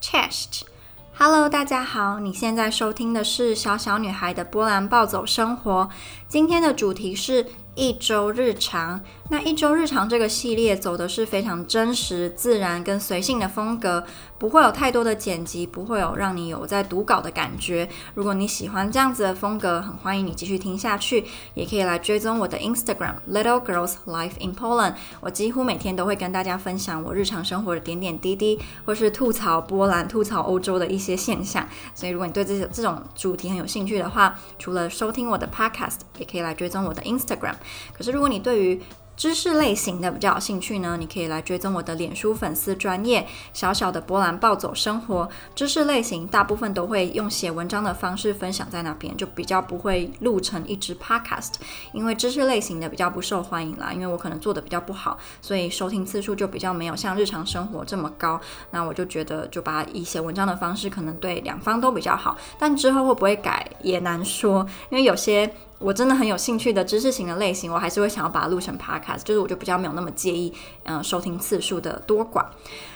Chest，Hello，大家好，你现在收听的是小小女孩的波兰暴走生活。今天的主题是一周日常。那一周日常这个系列走的是非常真实、自然跟随性的风格，不会有太多的剪辑，不会有让你有在读稿的感觉。如果你喜欢这样子的风格，很欢迎你继续听下去，也可以来追踪我的 Instagram Little Girls Life in Poland。我几乎每天都会跟大家分享我日常生活的点点滴滴，或是吐槽波兰、吐槽欧洲的一些现象。所以，如果你对这这种主题很有兴趣的话，除了收听我的 Podcast，也可以来追踪我的 Instagram。可是，如果你对于知识类型的比较有兴趣呢，你可以来追踪我的脸书粉丝专业小小的波兰暴走生活。知识类型大部分都会用写文章的方式分享在那边，就比较不会录成一支 podcast，因为知识类型的比较不受欢迎啦，因为我可能做的比较不好，所以收听次数就比较没有像日常生活这么高。那我就觉得就把以写文章的方式可能对两方都比较好，但之后会不会改也难说，因为有些。我真的很有兴趣的知识型的类型，我还是会想要把它录成 podcast，就是我就比较没有那么介意，嗯、收听次数的多寡。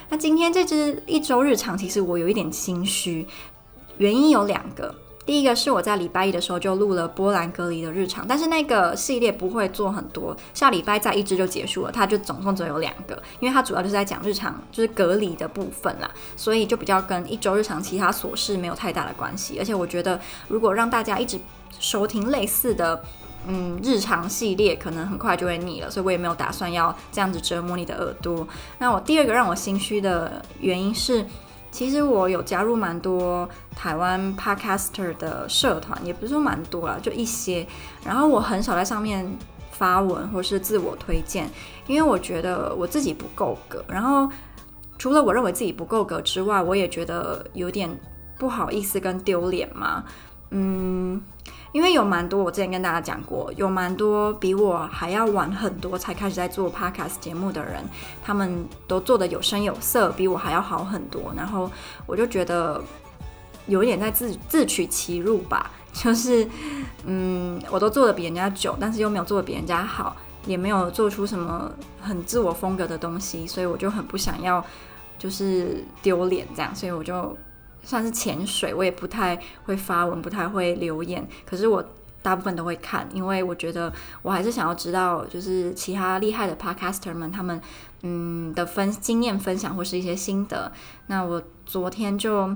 那今天这支一周日常，其实我有一点心虚，原因有两个。第一个是我在礼拜一的时候就录了波兰隔离的日常，但是那个系列不会做很多，下礼拜再一支就结束了，它就总共只有两个，因为它主要就是在讲日常，就是隔离的部分啦，所以就比较跟一周日常其他琐事没有太大的关系。而且我觉得，如果让大家一直收听类似的，嗯，日常系列，可能很快就会腻了，所以我也没有打算要这样子折磨你的耳朵。那我第二个让我心虚的原因是。其实我有加入蛮多台湾 podcaster 的社团，也不是说蛮多啦，就一些。然后我很少在上面发文或是自我推荐，因为我觉得我自己不够格。然后除了我认为自己不够格之外，我也觉得有点不好意思跟丢脸嘛。嗯。因为有蛮多，我之前跟大家讲过，有蛮多比我还要晚很多才开始在做 podcast 节目的人，他们都做得有声有色，比我还要好很多。然后我就觉得有一点在自自取其辱吧，就是嗯，我都做得比人家久，但是又没有做得比人家好，也没有做出什么很自我风格的东西，所以我就很不想要，就是丢脸这样，所以我就。算是潜水，我也不太会发文，不太会留言。可是我大部分都会看，因为我觉得我还是想要知道，就是其他厉害的 podcaster 们他们嗯的分经验分享或是一些心得。那我昨天就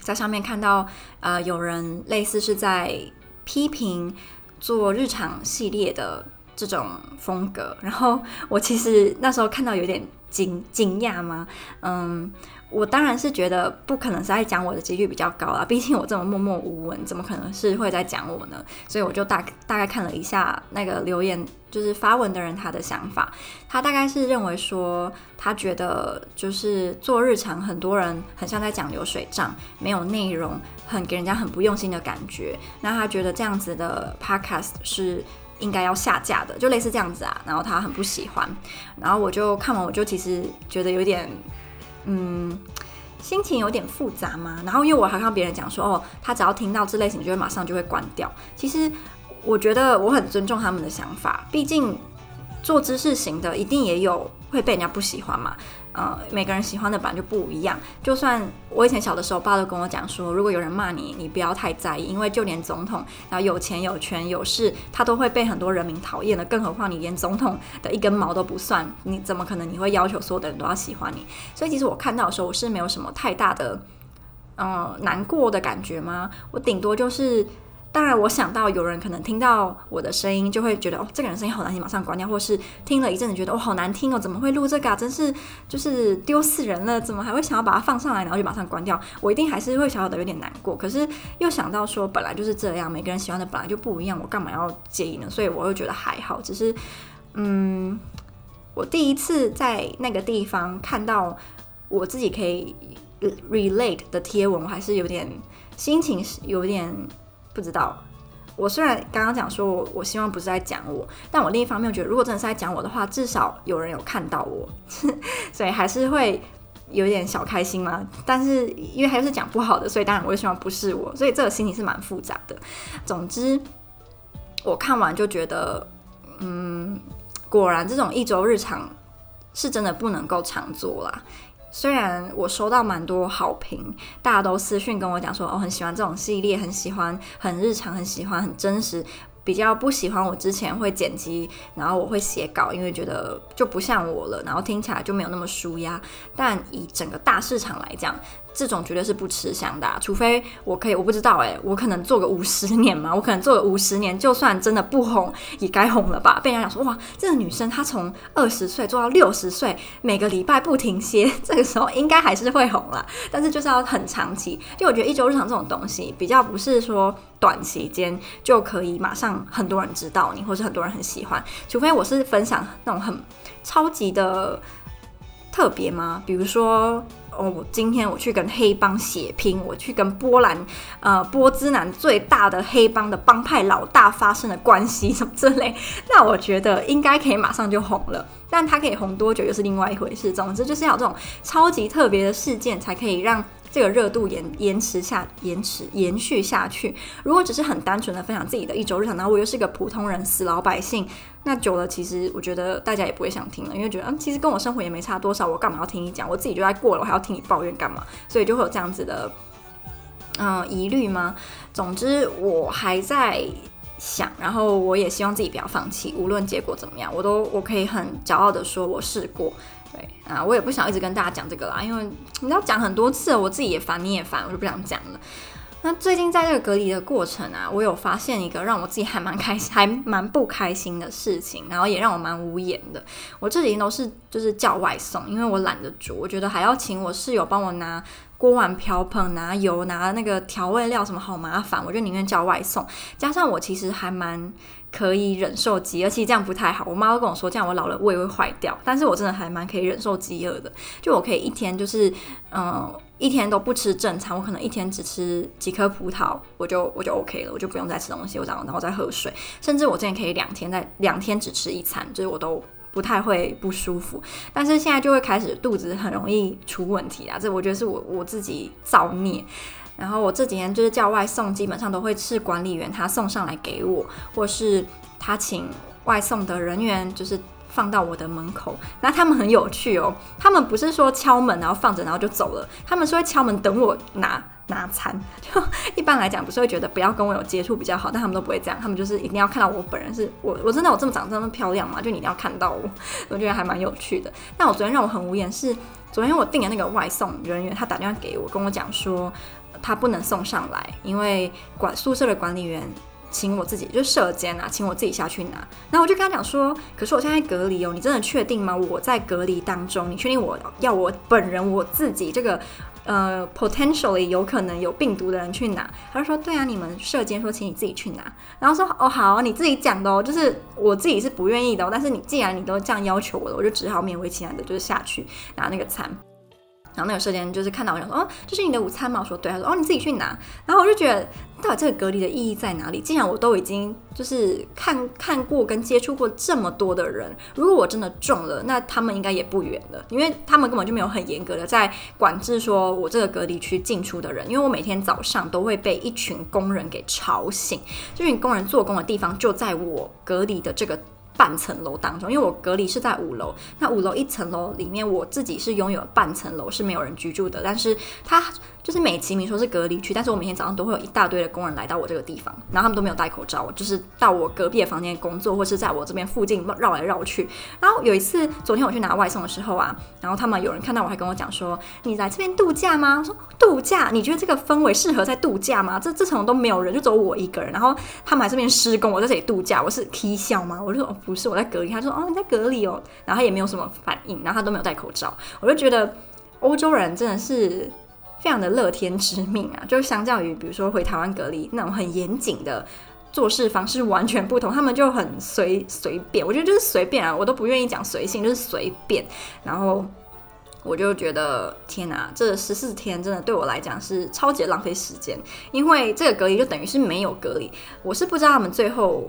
在上面看到，呃，有人类似是在批评做日常系列的这种风格，然后我其实那时候看到有点惊惊讶吗？嗯。我当然是觉得不可能是在讲我的几率比较高啦，毕竟我这么默默无闻，怎么可能是会在讲我呢？所以我就大大概看了一下那个留言，就是发文的人他的想法，他大概是认为说，他觉得就是做日常，很多人很像在讲流水账，没有内容，很给人家很不用心的感觉。那他觉得这样子的 podcast 是应该要下架的，就类似这样子啊。然后他很不喜欢，然后我就看完，我就其实觉得有点。嗯，心情有点复杂嘛。然后因为我还看别人讲说，哦，他只要听到这类型，就会马上就会关掉。其实我觉得我很尊重他们的想法，毕竟做知识型的一定也有会被人家不喜欢嘛。呃，每个人喜欢的版就不一样。就算我以前小的时候，爸都跟我讲说，如果有人骂你，你不要太在意，因为就连总统，然后有钱有权有势，他都会被很多人民讨厌的。更何况你连总统的一根毛都不算，你怎么可能你会要求所有的人都要喜欢你？所以其实我看到的时候，我是没有什么太大的，呃，难过的感觉吗？我顶多就是。当然，我想到有人可能听到我的声音，就会觉得哦，这个人声音好难听，马上关掉；或是听了一阵子，觉得哦，好难听哦，怎么会录这个啊？真是就是丢死人了，怎么还会想要把它放上来，然后就马上关掉？我一定还是会小小的有点难过。可是又想到说，本来就是这样，每个人喜欢的本来就不一样，我干嘛要介意呢？所以我又觉得还好。只是，嗯，我第一次在那个地方看到我自己可以 relate 的贴文，我还是有点心情是有点。不知道，我虽然刚刚讲说我，希望不是在讲我，但我另一方面觉得，如果真的是在讲我的话，至少有人有看到我，所以还是会有点小开心嘛。但是因为还是讲不好的，所以当然我也希望不是我，所以这个心情是蛮复杂的。总之，我看完就觉得，嗯，果然这种一周日常是真的不能够常做啦。虽然我收到蛮多好评，大家都私讯跟我讲说，哦，很喜欢这种系列，很喜欢很日常，很喜欢很真实。比较不喜欢我之前会剪辑，然后我会写稿，因为觉得就不像我了，然后听起来就没有那么舒压。但以整个大市场来讲，这种绝对是不吃香的，除非我可以，我不知道诶，我可能做个五十年嘛，我可能做个五十年，就算真的不红，也该红了吧？被人家讲说哇，这个女生她从二十岁做到六十岁，每个礼拜不停歇，这个时候应该还是会红了。但是就是要很长期，就我觉得一周日常这种东西，比较不是说短期间就可以马上很多人知道你，或是很多人很喜欢，除非我是分享那种很超级的特别吗？比如说。哦，我今天我去跟黑帮血拼，我去跟波兰，呃，波兹南最大的黑帮的帮派老大发生了关系，什么 之类，那我觉得应该可以马上就红了。但他可以红多久又是另外一回事。总之就是要这种超级特别的事件，才可以让这个热度延延迟下延迟延续下去。如果只是很单纯的分享自己的一周日常，然后我又是个普通人死老百姓。那久了，其实我觉得大家也不会想听了，因为觉得嗯，其实跟我生活也没差多少，我干嘛要听你讲？我自己就在过了，我还要听你抱怨干嘛？所以就会有这样子的嗯疑虑吗？总之，我还在想，然后我也希望自己不要放弃，无论结果怎么样，我都我可以很骄傲的说，我试过。对啊，我也不想一直跟大家讲这个啦，因为你要讲很多次，我自己也烦，你也烦，我就不想讲了。那最近在这个隔离的过程啊，我有发现一个让我自己还蛮开心、还蛮不开心的事情，然后也让我蛮无言的。我这几天都是就是叫外送，因为我懒得煮，我觉得还要请我室友帮我拿锅碗瓢盆、拿油、拿那个调味料什么，好麻烦，我就宁愿叫外送。加上我其实还蛮。可以忍受饥饿，其实这样不太好。我妈都跟我说，这样我老了胃会坏掉。但是我真的还蛮可以忍受饥饿的，就我可以一天就是，嗯、一天都不吃正餐，我可能一天只吃几颗葡萄，我就我就 OK 了，我就不用再吃东西，我然后然后再喝水，甚至我之前可以两天在两天只吃一餐，就是我都不太会不舒服。但是现在就会开始肚子很容易出问题啊，这我觉得是我我自己造孽。然后我这几天就是叫外送，基本上都会是管理员他送上来给我，或是他请外送的人员就是放到我的门口。那他们很有趣哦，他们不是说敲门然后放着然后就走了，他们是会敲门等我拿拿餐。就一般来讲不是会觉得不要跟我有接触比较好，但他们都不会这样，他们就是一定要看到我本人是我，我真的有这么长这么漂亮吗？就你一定要看到我，我觉得还蛮有趣的。但我昨天让我很无言是，昨天我订的那个外送人员他打电话给我，跟我讲说。他不能送上来，因为管宿舍的管理员请我自己，就舍监啊，请我自己下去拿。然后我就跟他讲说，可是我现在隔离哦，你真的确定吗？我在隔离当中，你确定我要我本人我自己这个呃 potentially 有可能有病毒的人去拿？他就说，对啊，你们舍监说请你自己去拿。然后说，哦好，你自己讲的哦，就是我自己是不愿意的哦，但是你既然你都这样要求我了，我就只好勉为其难的，就是下去拿那个餐。然后那个舍监就是看到我，想说：“哦，这是你的午餐吗？”我说：“对。”他说：“哦，你自己去拿。”然后我就觉得，到底这个隔离的意义在哪里？既然我都已经就是看看过跟接触过这么多的人，如果我真的中了，那他们应该也不远了，因为他们根本就没有很严格的在管制说我这个隔离区进出的人。因为我每天早上都会被一群工人给吵醒，这群工人做工的地方就在我隔离的这个。半层楼当中，因为我隔离是在五楼，那五楼一层楼里面，我自己是拥有半层楼是没有人居住的，但是它就是美其名说是隔离区，但是我每天早上都会有一大堆的工人来到我这个地方，然后他们都没有戴口罩，就是到我隔壁的房间工作，或是在我这边附近绕来绕去。然后有一次，昨天我去拿外送的时候啊，然后他们有人看到我还跟我讲说：“你来这边度假吗？”我说：“度假？你觉得这个氛围适合在度假吗？这这层都没有人，就只有我一个人。然后他们还这边施工，我在这里度假，我是 K 笑吗？我就说。哦不是我在隔离，他说哦，你在隔离哦，然后他也没有什么反应，然后他都没有戴口罩，我就觉得欧洲人真的是非常的乐天知命啊，就相较于比如说回台湾隔离那种很严谨的做事方式完全不同，他们就很随随便，我觉得就是随便啊，我都不愿意讲随性，就是随便，然后我就觉得天哪，这十四天真的对我来讲是超级浪费时间，因为这个隔离就等于是没有隔离，我是不知道他们最后。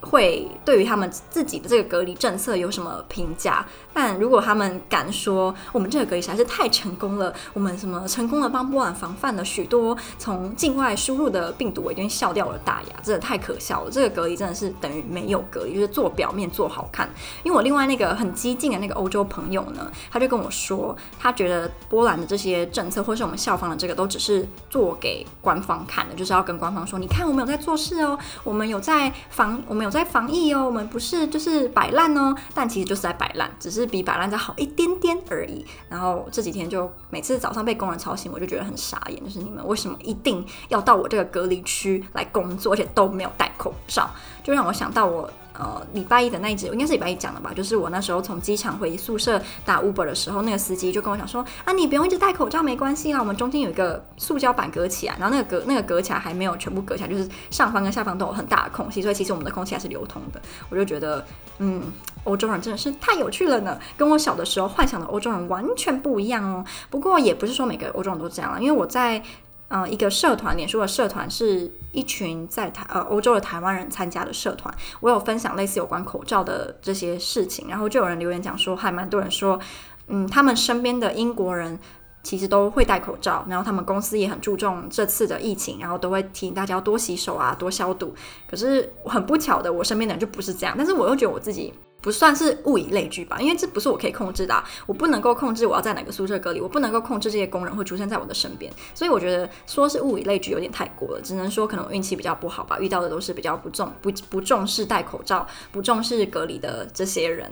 会对于他们自己的这个隔离政策有什么评价？但如果他们敢说我们这个隔离实在是太成功了，我们什么成功的帮波兰防范了许多从境外输入的病毒，我一定笑掉了大牙，真的太可笑了。这个隔离真的是等于没有隔离，就是做表面做好看。因为我另外那个很激进的那个欧洲朋友呢，他就跟我说，他觉得波兰的这些政策或是我们校方的这个都只是做给官方看的，就是要跟官方说，你看我们有在做事哦，我们有在防，我们有在防疫哦，我们不是就是摆烂哦，但其实就是在摆烂，只是比摆烂再好一点点而已。然后这几天就每次早上被工人吵醒，我就觉得很傻眼，就是你们为什么一定要到我这个隔离区来工作，而且都没有戴口罩，就让我想到我。呃，礼拜一的那一集，应该是礼拜一讲的吧？就是我那时候从机场回宿舍打 Uber 的时候，那个司机就跟我讲说：“啊，你不用一直戴口罩，没关系啦，我们中间有一个塑胶板隔起来，然后那个隔那个隔起来还没有全部隔起来，就是上方跟下方都有很大的空隙，所以其实我们的空气还是流通的。”我就觉得，嗯，欧洲人真的是太有趣了呢，跟我小的时候幻想的欧洲人完全不一样哦。不过也不是说每个欧洲人都这样啦，因为我在。呃，一个社团，脸书的社团是一群在台呃欧洲的台湾人参加的社团。我有分享类似有关口罩的这些事情，然后就有人留言讲说，还蛮多人说，嗯，他们身边的英国人其实都会戴口罩，然后他们公司也很注重这次的疫情，然后都会提醒大家要多洗手啊，多消毒。可是很不巧的，我身边的人就不是这样，但是我又觉得我自己。不算是物以类聚吧，因为这不是我可以控制的啊，我不能够控制我要在哪个宿舍隔离，我不能够控制这些工人会出现在我的身边，所以我觉得说是物以类聚有点太过了，只能说可能我运气比较不好吧，遇到的都是比较不重不不重视戴口罩、不重视隔离的这些人。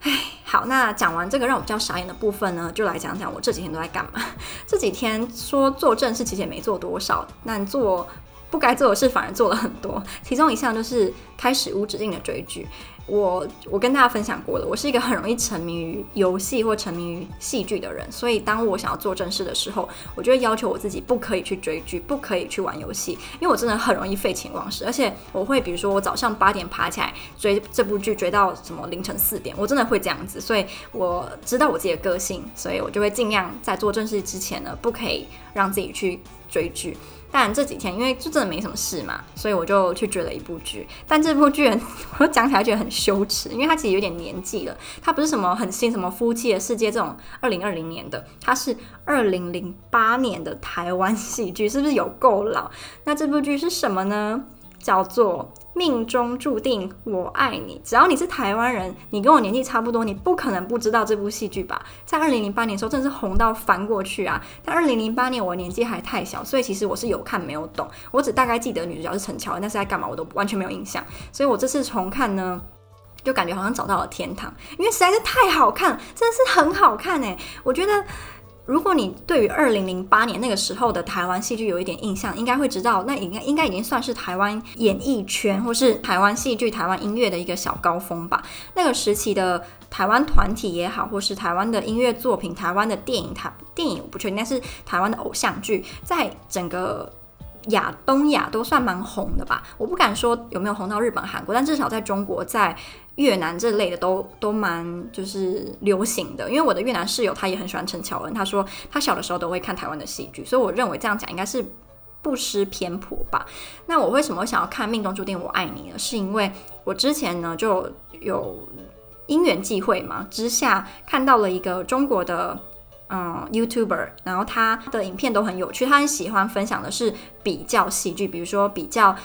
唉，好，那讲完这个让我比较傻眼的部分呢，就来讲讲我这几天都在干嘛。这几天说做正事其实也没做多少，但做不该做的事反而做了很多，其中一项就是开始无止境的追剧。我我跟大家分享过了，我是一个很容易沉迷于游戏或沉迷于戏剧的人，所以当我想要做正事的时候，我就会要求我自己不可以去追剧，不可以去玩游戏，因为我真的很容易废寝忘食，而且我会比如说我早上八点爬起来追这部剧，追到什么凌晨四点，我真的会这样子，所以我知道我自己的个性，所以我就会尽量在做正事之前呢，不可以让自己去追剧。但这几天因为就真的没什么事嘛，所以我就去追了一部剧。但这部剧我讲起来觉得很羞耻，因为它其实有点年纪了。它不是什么很新什么《夫妻的世界》这种二零二零年的，它是二零零八年的台湾戏剧，是不是有够老？那这部剧是什么呢？叫做。命中注定我爱你。只要你是台湾人，你跟我年纪差不多，你不可能不知道这部戏剧吧？在二零零八年的时候，真的是红到翻过去啊！但二零零八年我年纪还太小，所以其实我是有看没有懂。我只大概记得女主角是陈乔恩，但是在干嘛我都完全没有印象。所以我这次重看呢，就感觉好像找到了天堂，因为实在是太好看，真的是很好看哎！我觉得。如果你对于二零零八年那个时候的台湾戏剧有一点印象，应该会知道，那应该应该已经算是台湾演艺圈或是台湾戏剧、台湾音乐的一个小高峰吧。那个时期的台湾团体也好，或是台湾的音乐作品、台湾的电影、台电影我不确定，但是台湾的偶像剧，在整个亚东亚都算蛮红的吧。我不敢说有没有红到日本、韩国，但至少在中国在。越南这类的都都蛮就是流行的，因为我的越南室友他也很喜欢陈乔恩，他说他小的时候都会看台湾的戏剧，所以我认为这样讲应该是不失偏颇吧。那我为什么想要看《命中注定我爱你》呢？是因为我之前呢就有因缘际会嘛之下看到了一个中国的嗯 YouTuber，然后他的影片都很有趣，他很喜欢分享的是比较戏剧，比如说比较。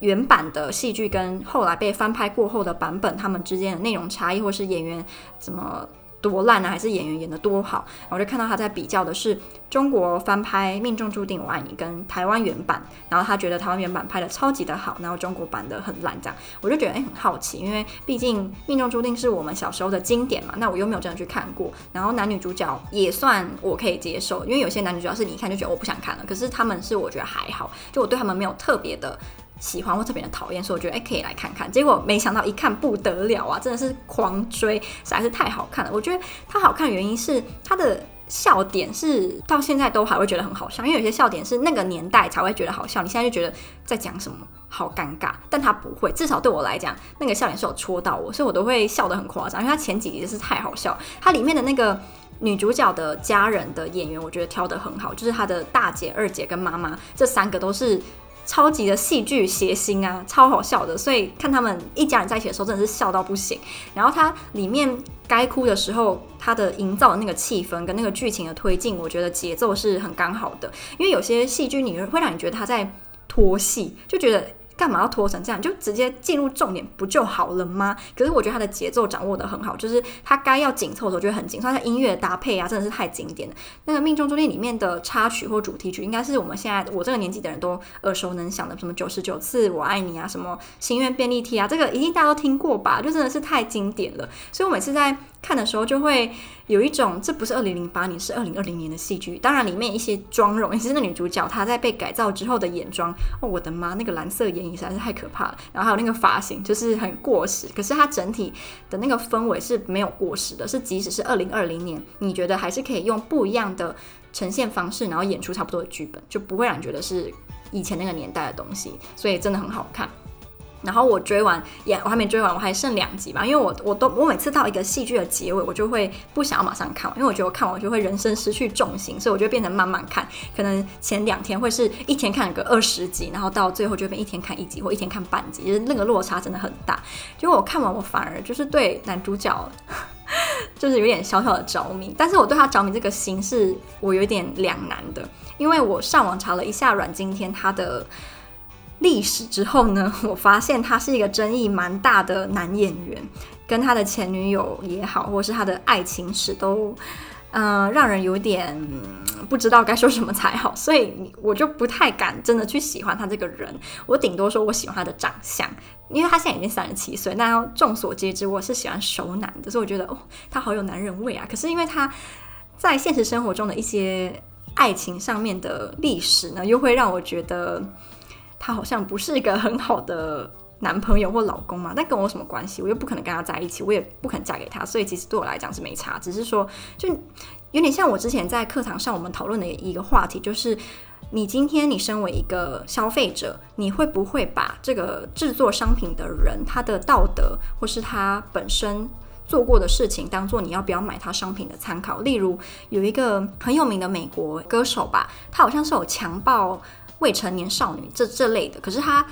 原版的戏剧跟后来被翻拍过后的版本，他们之间的内容差异，或是演员怎么多烂呢？还是演员演得多好？我就看到他在比较的是中国翻拍《命中注定我爱你》跟台湾原版，然后他觉得台湾原版拍得超级的好，然后中国版的很烂，这样我就觉得哎、很好奇，因为毕竟《命中注定》是我们小时候的经典嘛，那我又没有真的去看过，然后男女主角也算我可以接受，因为有些男女主角是你一看就觉得我不想看了，可是他们是我觉得还好，就我对他们没有特别的。喜欢或特别的讨厌，所以我觉得哎、可以来看看。结果没想到一看不得了啊，真的是狂追，实在是太好看了。我觉得它好看的原因是它的笑点是到现在都还会觉得很好笑，因为有些笑点是那个年代才会觉得好笑，你现在就觉得在讲什么，好尴尬。但它不会，至少对我来讲，那个笑点是有戳到我，所以我都会笑得很夸张。因为它前几集是太好笑，它里面的那个女主角的家人的演员，我觉得挑得很好，就是她的大姐、二姐跟妈妈这三个都是。超级的戏剧谐星啊，超好笑的，所以看他们一家人在一起的时候，真的是笑到不行。然后它里面该哭的时候，它的营造的那个气氛跟那个剧情的推进，我觉得节奏是很刚好的。因为有些戏剧你会让你觉得他在拖戏，就觉得。干嘛要拖成这样？就直接进入重点不就好了吗？可是我觉得他的节奏掌握得很好，就是他该要紧凑的时候就会很紧凑。他音乐搭配啊，真的是太经典了。那个《命中注定》里面的插曲或主题曲，应该是我们现在我这个年纪的人都耳熟能详的，什么九十九次我爱你啊，什么心愿便利贴啊，这个一定大家都听过吧？就真的是太经典了。所以我每次在看的时候就会有一种，这不是二零零八年，是二零二零年的戏剧。当然里面一些妆容，尤其是那女主角她在被改造之后的眼妆，哦，我的妈，那个蓝色眼影实在是太可怕了。然后还有那个发型，就是很过时。可是它整体的那个氛围是没有过时的，是即使是二零二零年，你觉得还是可以用不一样的呈现方式，然后演出差不多的剧本，就不会让你觉得是以前那个年代的东西。所以真的很好看。然后我追完也，我还没追完，我还剩两集吧。因为我我都我每次到一个戏剧的结尾，我就会不想要马上看完，因为我觉得我看完我就会人生失去重心，所以我就变成慢慢看。可能前两天会是一天看个二十集，然后到最后就变一天看一集或一天看半集，就是那个落差真的很大。结果我看完，我反而就是对男主角就是有点小小的着迷，但是我对他着迷这个心是我有点两难的，因为我上网查了一下阮经天他的。历史之后呢，我发现他是一个争议蛮大的男演员，跟他的前女友也好，或是他的爱情史都，嗯、让人有点不知道该说什么才好，所以我就不太敢真的去喜欢他这个人。我顶多说我喜欢他的长相，因为他现在已经三十七岁。那要众所皆知，我是喜欢熟男的，所以我觉得哦，他好有男人味啊。可是因为他在现实生活中的一些爱情上面的历史呢，又会让我觉得。他好像不是一个很好的男朋友或老公嘛，但跟我什么关系？我又不可能跟他在一起，我也不肯嫁给他，所以其实对我来讲是没差。只是说，就有点像我之前在课堂上我们讨论的一个话题，就是你今天你身为一个消费者，你会不会把这个制作商品的人他的道德或是他本身做过的事情，当做你要不要买他商品的参考？例如有一个很有名的美国歌手吧，他好像是有强暴。未成年少女这这类的，可是他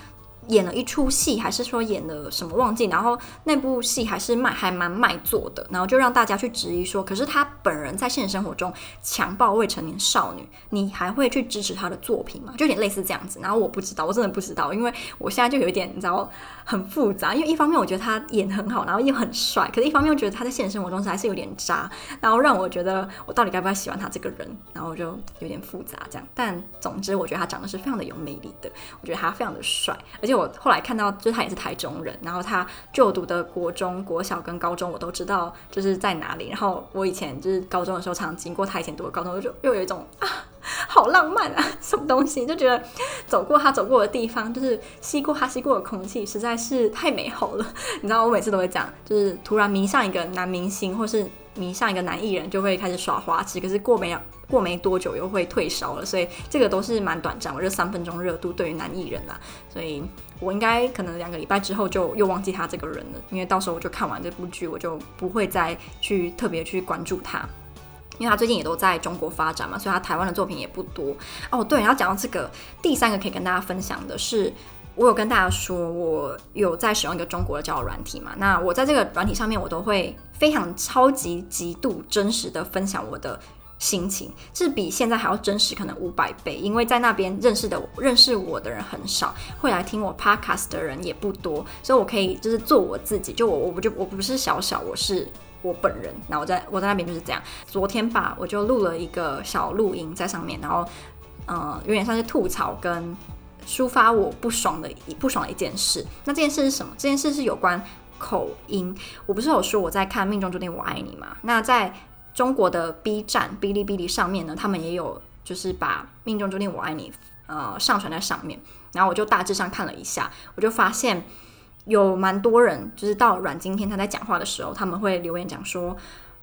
演了一出戏，还是说演了什么忘记？然后那部戏还是卖还蛮卖座的，然后就让大家去质疑说，可是他本人在现实生活中强暴未成年少女，你还会去支持他的作品吗？就有点类似这样子。然后我不知道，我真的不知道，因为我现在就有一点你知道很复杂，因为一方面我觉得他演很好，然后又很帅，可是一方面又觉得他在现实生活中还是有点渣，然后让我觉得我到底该不该喜欢他这个人，然后我就有点复杂这样。但总之，我觉得他长得是非常的有魅力的，我觉得他非常的帅，而且。我后来看到，就是他也是台中人，然后他就读的国中、国小跟高中我都知道，就是在哪里。然后我以前就是高中的时候，常经过他以前读的高中，就又有一种啊，好浪漫啊，什么东西，就觉得走过他走过的地方，就是吸过他吸过的空气，实在是太美好了。你知道，我每次都会讲，就是突然迷上一个男明星，或是迷上一个男艺人，就会开始耍花痴，可是过没过没多久又会退烧了，所以这个都是蛮短暂。我这三分钟热度对于男艺人啦，所以我应该可能两个礼拜之后就又忘记他这个人了，因为到时候我就看完这部剧，我就不会再去特别去关注他，因为他最近也都在中国发展嘛，所以他台湾的作品也不多。哦，对，然后讲到这个，第三个可以跟大家分享的是，我有跟大家说，我有在使用一个中国的交友软体嘛，那我在这个软体上面，我都会非常超级极度真实的分享我的。心情是比现在还要真实，可能五百倍，因为在那边认识的认识我的人很少，会来听我 podcast 的人也不多，所以我可以就是做我自己，就我我不就我不是小小，我是我本人。那我在我在那边就是这样。昨天吧，我就录了一个小录音在上面，然后嗯、呃，有点像是吐槽跟抒发我不爽的一不爽的一件事。那这件事是什么？这件事是有关口音。我不是有说我在看《命中注定我爱你》吗？那在中国的 B 站、哔哩哔哩上面呢，他们也有就是把《命中注定我爱你》呃上传在上面，然后我就大致上看了一下，我就发现有蛮多人就是到阮经天他在讲话的时候，他们会留言讲说，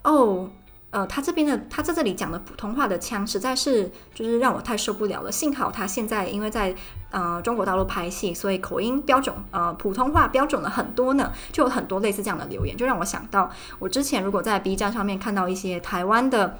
哦。呃，他这边的他在这里讲的普通话的腔实在是就是让我太受不了了。幸好他现在因为在呃中国大陆拍戏，所以口音标准，呃普通话标准了很多呢。就有很多类似这样的留言，就让我想到我之前如果在 B 站上面看到一些台湾的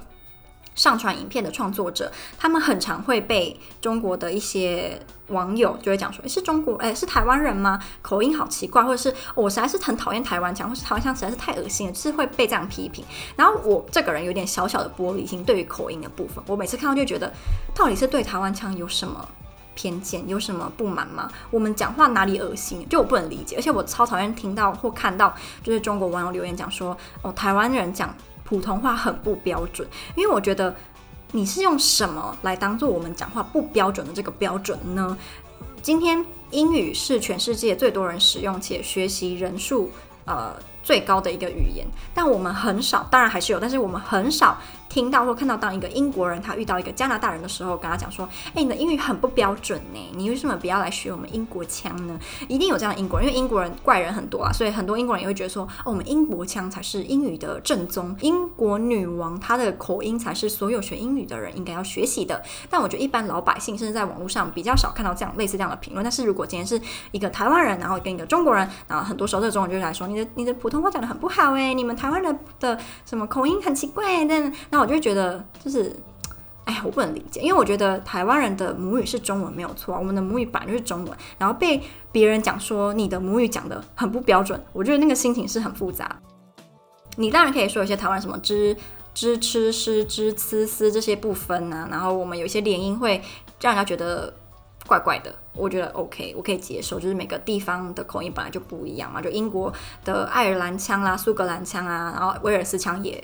上传影片的创作者，他们很常会被中国的一些网友就会讲说：“诶，是中国，诶，是台湾人吗？口音好奇怪，或者是我实在是很讨厌台湾腔，或是台湾腔实在是太恶心了，就是会被这样批评。”然后我这个人有点小小的玻璃心，对于口音的部分，我每次看到就觉得，到底是对台湾腔有什么偏见，有什么不满吗？我们讲话哪里恶心？就我不能理解，而且我超讨厌听到或看到，就是中国网友留言讲说：“哦，台湾人讲。”普通话很不标准，因为我觉得你是用什么来当做我们讲话不标准的这个标准呢？今天英语是全世界最多人使用且学习人数呃最高的一个语言，但我们很少，当然还是有，但是我们很少。听到或看到，当一个英国人他遇到一个加拿大人的时候，跟他讲说：“哎、你的英语很不标准呢，你为什么不要来学我们英国腔呢？”一定有这样英国人，因为英国人怪人很多啊，所以很多英国人也会觉得说：“哦，我们英国腔才是英语的正宗，英国女王她的口音才是所有学英语的人应该要学习的。”但我觉得一般老百姓甚至在网络上比较少看到这样类似这样的评论。但是如果今天是一个台湾人，然后跟一个中国人，然后很多时候这个中国人就会来说：“你的你的普通话讲得很不好哎，你们台湾人的什么口音很奇怪。”但那我就觉得。就是，哎呀，我不能理解，因为我觉得台湾人的母语是中文没有错啊，我们的母语本来就是中文，然后被别人讲说你的母语讲得很不标准，我觉得那个心情是很复杂。你当然可以说有些台湾什么支支吃诗支呲丝这些不分啊，然后我们有些连音会让人家觉得怪怪的，我觉得 OK，我可以接受，就是每个地方的口音本来就不一样嘛，就英国的爱尔兰腔啦、苏格兰腔啊，然后威尔斯腔也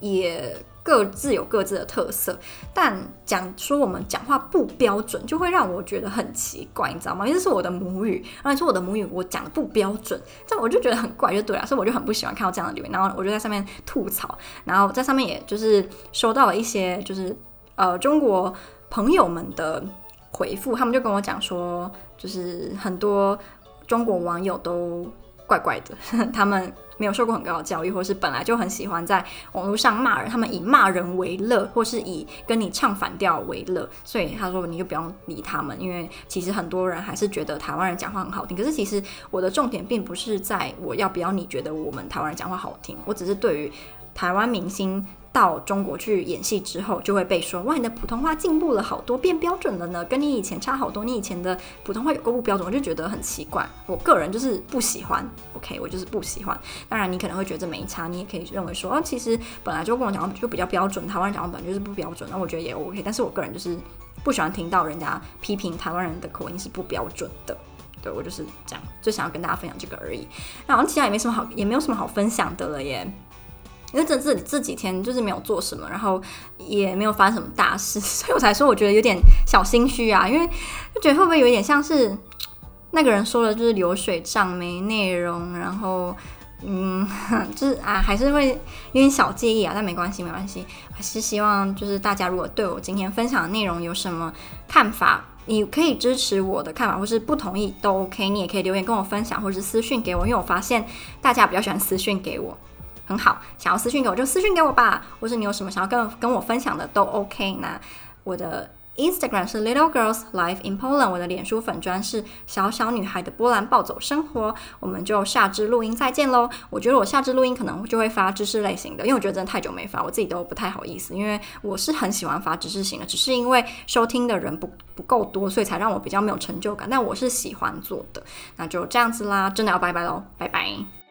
也。各自有各自的特色，但讲说我们讲话不标准，就会让我觉得很奇怪，你知道吗？因为这是我的母语，然后你说我的母语我讲的不标准，这样我就觉得很怪，就对了，所以我就很不喜欢看到这样的留言，然后我就在上面吐槽，然后在上面也就是收到了一些就是呃中国朋友们的回复，他们就跟我讲说，就是很多中国网友都怪怪的，他们。没有受过很高的教育，或是本来就很喜欢在网络上骂人，他们以骂人为乐，或是以跟你唱反调为乐，所以他说你就不用理他们，因为其实很多人还是觉得台湾人讲话很好听。可是其实我的重点并不是在我要不要你觉得我们台湾人讲话好听，我只是对于台湾明星。到中国去演戏之后，就会被说哇，你的普通话进步了好多，变标准了呢，跟你以前差好多。你以前的普通话有够不标准，我就觉得很奇怪。我个人就是不喜欢，OK，我就是不喜欢。当然，你可能会觉得没差，你也可以认为说，哦，其实本来就跟我讲话就比较标准，台湾人讲话本来就是不标准，那我觉得也 OK。但是我个人就是不喜欢听到人家批评台湾人的口音是不标准的。对，我就是这样，就想要跟大家分享这个而已。然后其他也没什么好，也没有什么好分享的了耶。因为这这这几天就是没有做什么，然后也没有发生什么大事，所以我才说我觉得有点小心虚啊，因为就觉得会不会有点像是那个人说的，就是流水账没内容，然后嗯，就是啊，还是会有点小介意啊，但没关系，没关系，还是希望就是大家如果对我今天分享的内容有什么看法，你可以支持我的看法，或是不同意都 OK，你也可以留言跟我分享，或是私讯给我，因为我发现大家比较喜欢私讯给我。很好，想要私讯给我就私讯给我吧，或是你有什么想要跟跟我分享的都 OK。那我的 Instagram 是 Little Girls Life in Poland，我的脸书粉专是小小女孩的波兰暴走生活。我们就下支录音再见喽。我觉得我下支录音可能就会发知识类型的，因为我觉得真的太久没发，我自己都不太好意思。因为我是很喜欢发知识型的，只是因为收听的人不不够多，所以才让我比较没有成就感。但我是喜欢做的，那就这样子啦，真的要拜拜喽，拜拜。